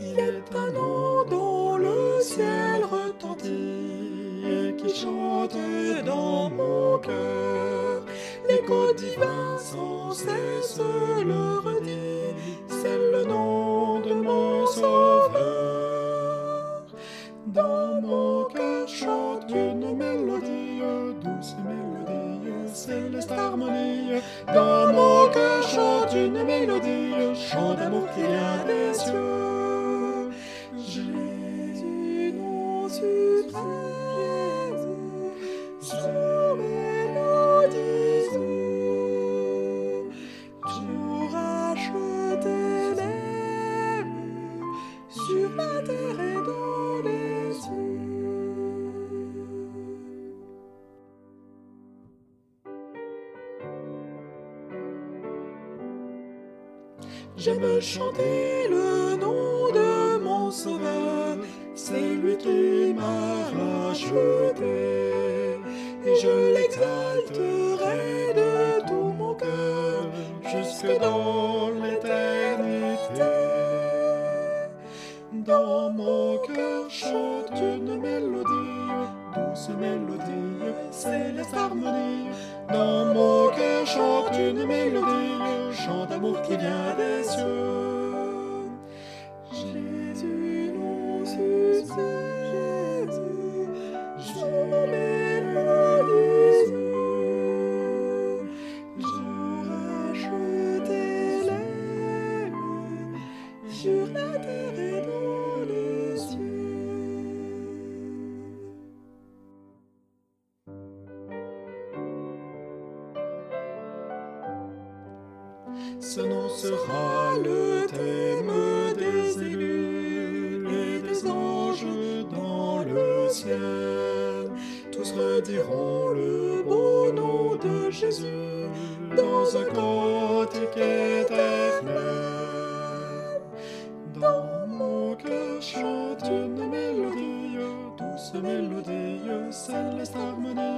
Il est un nom dont le ciel retentit et qui chante dans mon cœur. L'écho divin sans cesse le redit, c'est le nom de mon sauveur. Dans mon cœur chante une céleste harmonie. Dans mon cœur chante une mélodie, chant d'amour qui vient des cieux. Jésus, nom suprême, sur mélodie, pour acheter les sur la terre J'aime chanter le nom de mon sauveur, c'est lui qui m'a racheté. Et je l'exalterai de tout mon cœur jusque dans l'éternité. Dans mon cœur chante une mélodie, douce mélodie, céleste harmonie. Dans mon cœur une mélodie, chant d'amour qui vient des cieux. Jésus, nom Ce nom sera le thème des élus et des anges dans le ciel. Tous rediront le beau nom de Jésus dans un cantique éternel. Dans mon cœur chante une mélodie, douce mélodie, céleste harmonie.